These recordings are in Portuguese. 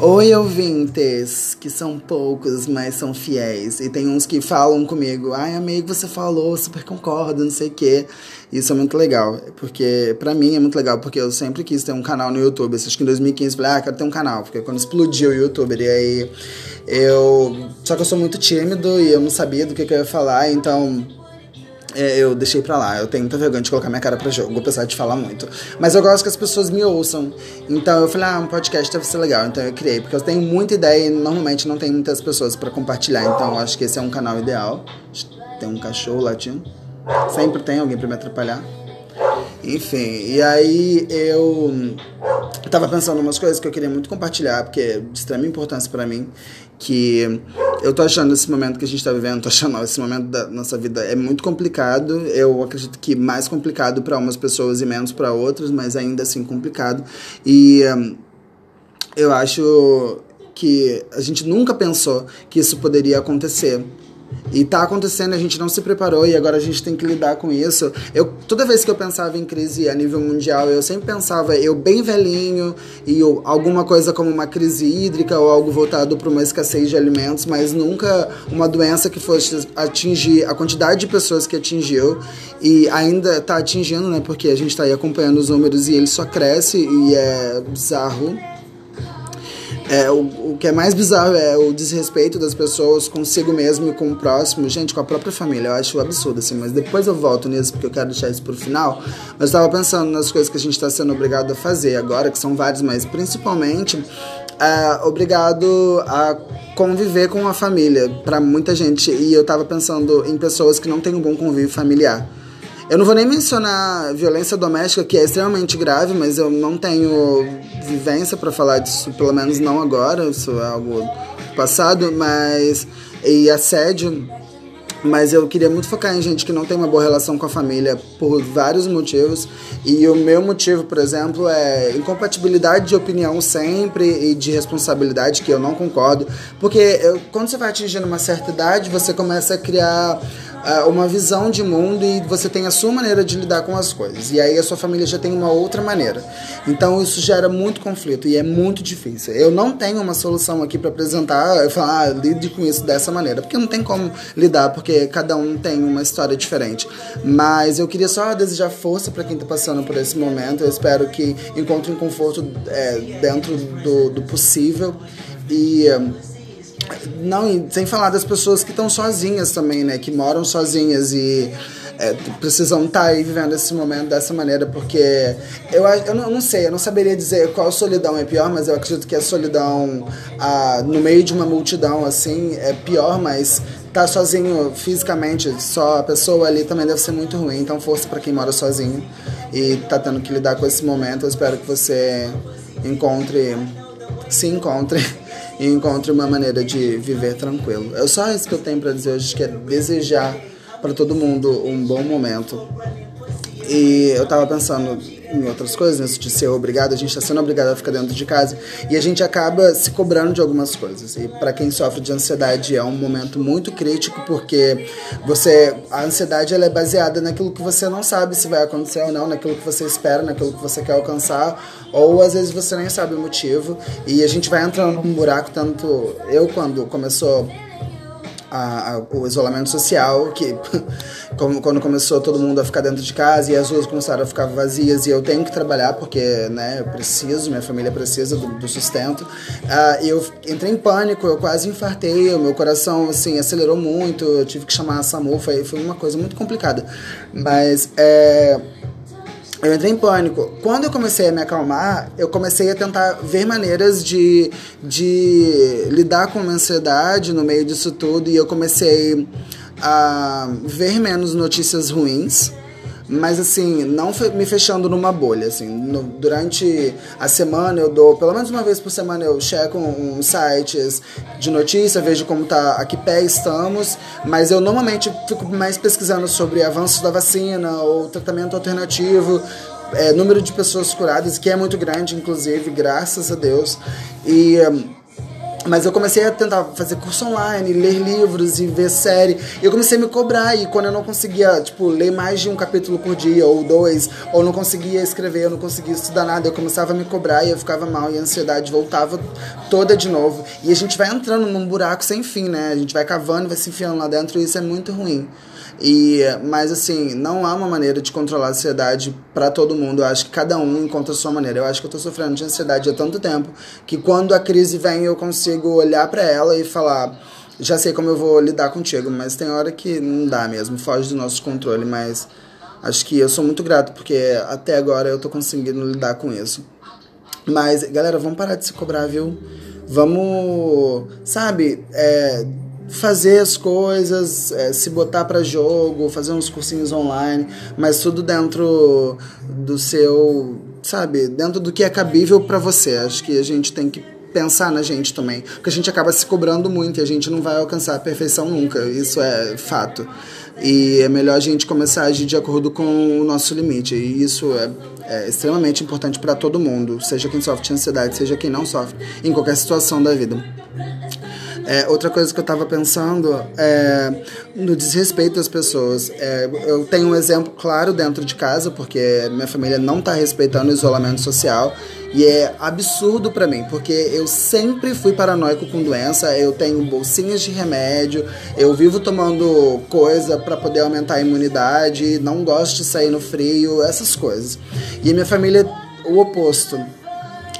Oi, ouvintes, que são poucos, mas são fiéis. E tem uns que falam comigo, ai, amigo, você falou, super concordo, não sei o quê. Isso é muito legal, porque pra mim é muito legal, porque eu sempre quis ter um canal no YouTube. Acho que em 2015 falei, ah, quero ter um canal, porque quando explodiu o YouTube, e aí eu. Só que eu sou muito tímido e eu não sabia do que, que eu ia falar, então eu deixei pra lá. Eu tenho muita vergonha de colocar minha cara pra jogo, apesar de falar muito. Mas eu gosto que as pessoas me ouçam. Então eu falei, ah, um podcast deve ser legal. Então eu criei, porque eu tenho muita ideia e normalmente não tem muitas pessoas para compartilhar. Então eu acho que esse é um canal ideal. Tem um cachorro latindo. Sempre tem alguém para me atrapalhar. Enfim, e aí eu tava pensando umas coisas que eu queria muito compartilhar, porque é de extrema importância para mim que eu tô achando esse momento que a gente tá vivendo, tô achando esse momento da nossa vida é muito complicado. Eu acredito que mais complicado para umas pessoas e menos para outras, mas ainda assim complicado. E um, eu acho que a gente nunca pensou que isso poderia acontecer. E tá acontecendo, a gente não se preparou e agora a gente tem que lidar com isso. Eu, toda vez que eu pensava em crise a nível mundial, eu sempre pensava eu bem velhinho e eu, alguma coisa como uma crise hídrica ou algo voltado para uma escassez de alimentos, mas nunca uma doença que fosse atingir a quantidade de pessoas que atingiu e ainda está atingindo, né? Porque a gente está aí acompanhando os números e ele só cresce e é bizarro. É, o, o que é mais bizarro é o desrespeito das pessoas consigo mesmo e com o próximo, gente, com a própria família. Eu acho absurdo, assim, mas depois eu volto nisso porque eu quero deixar isso pro final. Mas eu estava pensando nas coisas que a gente está sendo obrigado a fazer agora, que são várias, mas principalmente é, obrigado a conviver com a família para muita gente. E eu estava pensando em pessoas que não têm um bom convívio familiar. Eu não vou nem mencionar violência doméstica, que é extremamente grave, mas eu não tenho vivência para falar disso, pelo menos não agora, isso é algo passado, mas. E assédio. Mas eu queria muito focar em gente que não tem uma boa relação com a família por vários motivos. E o meu motivo, por exemplo, é incompatibilidade de opinião sempre e de responsabilidade, que eu não concordo. Porque eu, quando você vai atingindo uma certa idade, você começa a criar uma visão de mundo e você tem a sua maneira de lidar com as coisas. E aí a sua família já tem uma outra maneira. Então isso gera muito conflito e é muito difícil. Eu não tenho uma solução aqui para apresentar e falar, ah, lide com isso dessa maneira, porque não tem como lidar, porque cada um tem uma história diferente. Mas eu queria só desejar força para quem está passando por esse momento. Eu espero que encontrem conforto é, dentro do, do possível e não, sem falar das pessoas que estão sozinhas também, né? Que moram sozinhas e é, precisam estar tá aí vivendo esse momento dessa maneira, porque eu, eu, não, eu não sei, eu não saberia dizer qual solidão é pior, mas eu acredito que a solidão ah, no meio de uma multidão, assim, é pior, mas estar tá sozinho fisicamente, só a pessoa ali também deve ser muito ruim. Então, força para quem mora sozinho e tá tendo que lidar com esse momento. Eu espero que você encontre, se encontre e encontre uma maneira de viver tranquilo. É só isso que eu tenho para dizer hoje, que é desejar para todo mundo um bom momento. E eu tava pensando em outras coisas, né? de ser obrigado, a gente está sendo obrigado a ficar dentro de casa e a gente acaba se cobrando de algumas coisas. E para quem sofre de ansiedade é um momento muito crítico porque você a ansiedade ela é baseada naquilo que você não sabe se vai acontecer ou não, naquilo que você espera, naquilo que você quer alcançar, ou às vezes você nem sabe o motivo e a gente vai entrando num buraco tanto eu quando começou a, a, o isolamento social, que quando começou todo mundo a ficar dentro de casa e as ruas começaram a ficar vazias e eu tenho que trabalhar porque né, eu preciso, minha família precisa do, do sustento, uh, eu entrei em pânico, eu quase infartei, o meu coração assim, acelerou muito, eu tive que chamar a SAMU, foi, foi uma coisa muito complicada. Mas é eu entrei em pânico. Quando eu comecei a me acalmar, eu comecei a tentar ver maneiras de, de lidar com a ansiedade no meio disso tudo e eu comecei a ver menos notícias ruins mas assim, não me fechando numa bolha, assim, no, durante a semana eu dou, pelo menos uma vez por semana eu checo uns sites de notícia, vejo como tá, a que pé estamos, mas eu normalmente fico mais pesquisando sobre avanços da vacina ou tratamento alternativo, é, número de pessoas curadas, que é muito grande, inclusive, graças a Deus, e... Mas eu comecei a tentar fazer curso online, ler livros e ver série. Eu comecei a me cobrar. E quando eu não conseguia, tipo, ler mais de um capítulo por dia, ou dois, ou não conseguia escrever, eu não conseguia estudar nada, eu começava a me cobrar e eu ficava mal. E a ansiedade voltava toda de novo. E a gente vai entrando num buraco sem fim, né? A gente vai cavando vai se enfiando lá dentro e isso é muito ruim. E, mas assim, não há uma maneira de controlar a ansiedade para todo mundo. Eu acho que cada um encontra a sua maneira. Eu acho que eu tô sofrendo de ansiedade há tanto tempo que quando a crise vem eu consigo olhar para ela e falar, já sei como eu vou lidar contigo, mas tem hora que não dá mesmo, foge do nosso controle, mas acho que eu sou muito grato porque até agora eu tô conseguindo lidar com isso. Mas, galera, vamos parar de se cobrar, viu? Vamos, sabe, é, fazer as coisas, é, se botar para jogo, fazer uns cursinhos online, mas tudo dentro do seu, sabe, dentro do que é cabível para você. Acho que a gente tem que pensar na gente também, porque a gente acaba se cobrando muito e a gente não vai alcançar a perfeição nunca, isso é fato. E é melhor a gente começar a agir de acordo com o nosso limite, e isso é, é extremamente importante para todo mundo, seja quem sofre de ansiedade, seja quem não sofre, em qualquer situação da vida. É, outra coisa que eu estava pensando é no desrespeito às pessoas. É, eu tenho um exemplo claro dentro de casa, porque minha família não está respeitando o isolamento social. E é absurdo para mim, porque eu sempre fui paranoico com doença, eu tenho bolsinhas de remédio, eu vivo tomando coisa para poder aumentar a imunidade, não gosto de sair no frio, essas coisas. E minha família, o oposto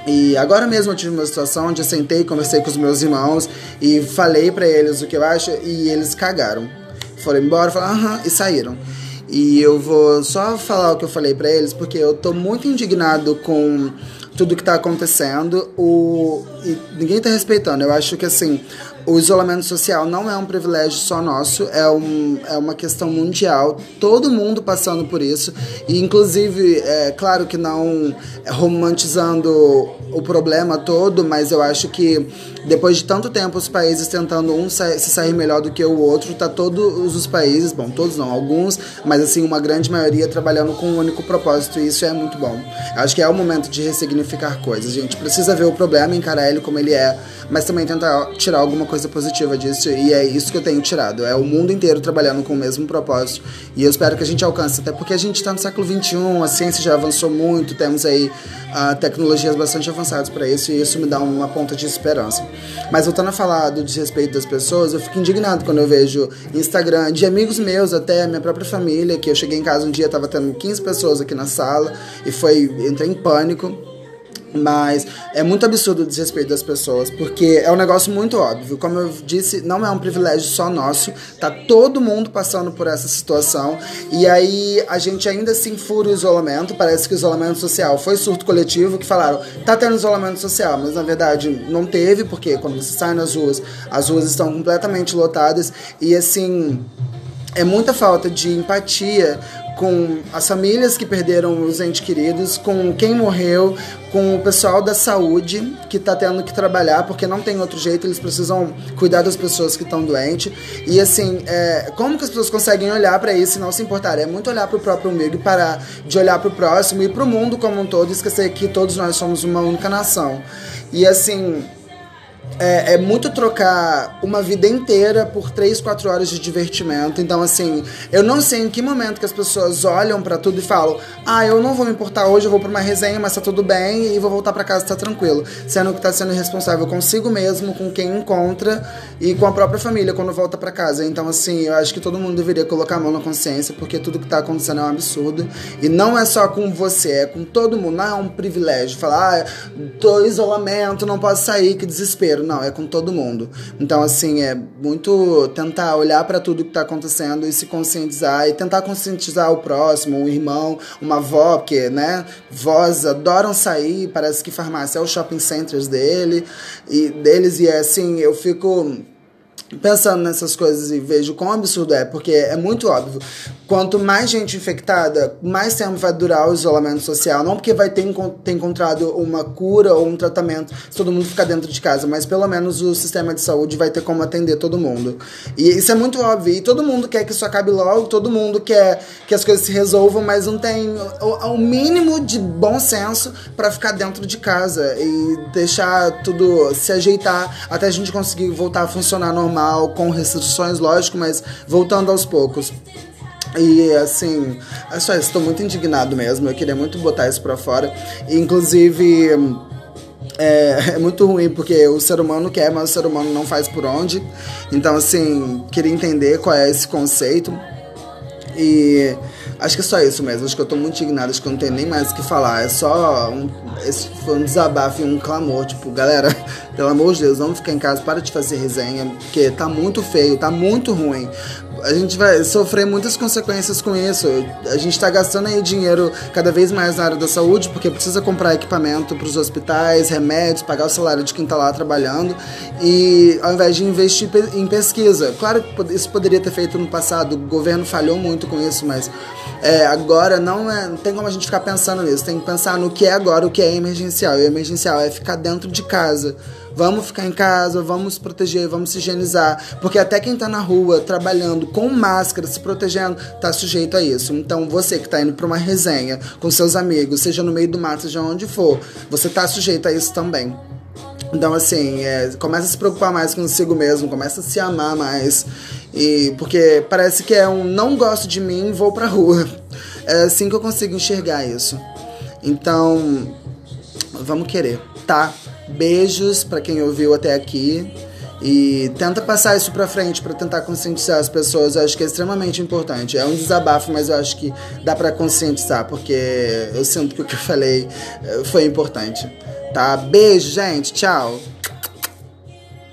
e agora mesmo eu tive uma situação onde eu sentei, conversei com os meus irmãos e falei para eles o que eu acho e eles cagaram. Foram embora, falaram aham e saíram. E eu vou só falar o que eu falei para eles porque eu tô muito indignado com tudo que tá acontecendo. O e ninguém tá respeitando. Eu acho que assim, o isolamento social não é um privilégio só nosso, é, um, é uma questão mundial, todo mundo passando por isso, e inclusive, é claro que não romantizando o problema todo, mas eu acho que depois de tanto tempo os países tentando um se sair melhor do que o outro, tá todos os países, bom, todos não, alguns, mas assim, uma grande maioria trabalhando com um único propósito, e isso é muito bom. Eu acho que é o momento de ressignificar coisas, a gente. Precisa ver o problema, encarar ele como ele é, mas também tentar tirar alguma coisa positiva disso, e é isso que eu tenho tirado. É o mundo inteiro trabalhando com o mesmo propósito, e eu espero que a gente alcance, até porque a gente está no século XXI, a ciência já avançou muito, temos aí uh, tecnologias bastante avançadas para isso, e isso me dá uma ponta de esperança. Mas voltando a falar do desrespeito das pessoas, eu fico indignado quando eu vejo Instagram de amigos meus, até minha própria família, que eu cheguei em casa um dia, tava tendo 15 pessoas aqui na sala, e foi, entrei em pânico mas é muito absurdo o desrespeito das pessoas, porque é um negócio muito óbvio. Como eu disse, não é um privilégio só nosso, tá todo mundo passando por essa situação. E aí a gente ainda assim fura o isolamento. Parece que o isolamento social foi surto coletivo, que falaram, tá tendo isolamento social, mas na verdade não teve, porque quando você sai nas ruas, as ruas estão completamente lotadas. E assim, é muita falta de empatia com as famílias que perderam os entes queridos, com quem morreu, com o pessoal da saúde que está tendo que trabalhar porque não tem outro jeito, eles precisam cuidar das pessoas que estão doentes. E assim, é, como que as pessoas conseguem olhar para isso e não se importar? É muito olhar para o próprio umbigo e parar de olhar para o próximo e para o mundo como um todo esquecer que todos nós somos uma única nação. E assim, é, é, muito trocar uma vida inteira por 3, 4 horas de divertimento. Então, assim, eu não sei em que momento que as pessoas olham para tudo e falam: ah, eu não vou me importar hoje, eu vou pra uma resenha, mas tá tudo bem e vou voltar para casa, tá tranquilo. Sendo que tá sendo irresponsável consigo mesmo, com quem encontra e com a própria família quando volta para casa. Então, assim, eu acho que todo mundo deveria colocar a mão na consciência, porque tudo que tá acontecendo é um absurdo. E não é só com você, é com todo mundo. Não é um privilégio falar: ah, tô isolamento, não posso sair, que desespero não, é com todo mundo. Então, assim, é muito tentar olhar para tudo que está acontecendo e se conscientizar e tentar conscientizar o próximo, um irmão, uma avó, porque, né, vós adoram sair, parece que farmácia é o shopping centers dele e deles e é assim, eu fico pensando nessas coisas e vejo quão absurdo é, porque é muito óbvio. Quanto mais gente infectada, mais tempo vai durar o isolamento social. Não porque vai ter, ter encontrado uma cura ou um tratamento se todo mundo ficar dentro de casa, mas pelo menos o sistema de saúde vai ter como atender todo mundo. E isso é muito óbvio. E todo mundo quer que isso acabe logo, todo mundo quer que as coisas se resolvam, mas não tem o, o mínimo de bom senso para ficar dentro de casa e deixar tudo se ajeitar até a gente conseguir voltar a funcionar normal, com restrições, lógico, mas voltando aos poucos. E assim, é só tô muito indignado mesmo. Eu queria muito botar isso pra fora. inclusive. É, é, muito ruim porque o ser humano quer, mas o ser humano não faz por onde. Então, assim, queria entender qual é esse conceito. E acho que é só isso mesmo. Acho que eu tô muito indignado, acho que eu não tenho nem mais o que falar. É só um, esse foi um desabafo e um clamor. Tipo, galera, pelo amor de Deus, vamos ficar em casa, para de fazer resenha, porque tá muito feio, tá muito ruim a gente vai sofrer muitas consequências com isso. A gente está gastando aí dinheiro cada vez mais na área da saúde, porque precisa comprar equipamento para os hospitais, remédios, pagar o salário de quem está lá trabalhando, e ao invés de investir em pesquisa. Claro que isso poderia ter feito no passado, o governo falhou muito com isso, mas é, agora não, é, não tem como a gente ficar pensando nisso, tem que pensar no que é agora, o que é emergencial. E emergencial é ficar dentro de casa Vamos ficar em casa, vamos se proteger, vamos se higienizar. Porque até quem tá na rua trabalhando com máscara, se protegendo, tá sujeito a isso. Então você que tá indo pra uma resenha com seus amigos, seja no meio do mato, seja onde for, você tá sujeito a isso também. Então, assim, é, começa a se preocupar mais consigo mesmo, começa a se amar mais. E porque parece que é um não gosto de mim, vou pra rua. É assim que eu consigo enxergar isso. Então, vamos querer, tá? Beijos para quem ouviu até aqui. E tenta passar isso pra frente para tentar conscientizar as pessoas. Eu acho que é extremamente importante. É um desabafo, mas eu acho que dá para conscientizar, porque eu sinto que o que eu falei eh, foi importante. Tá? Beijo, gente. Tchau.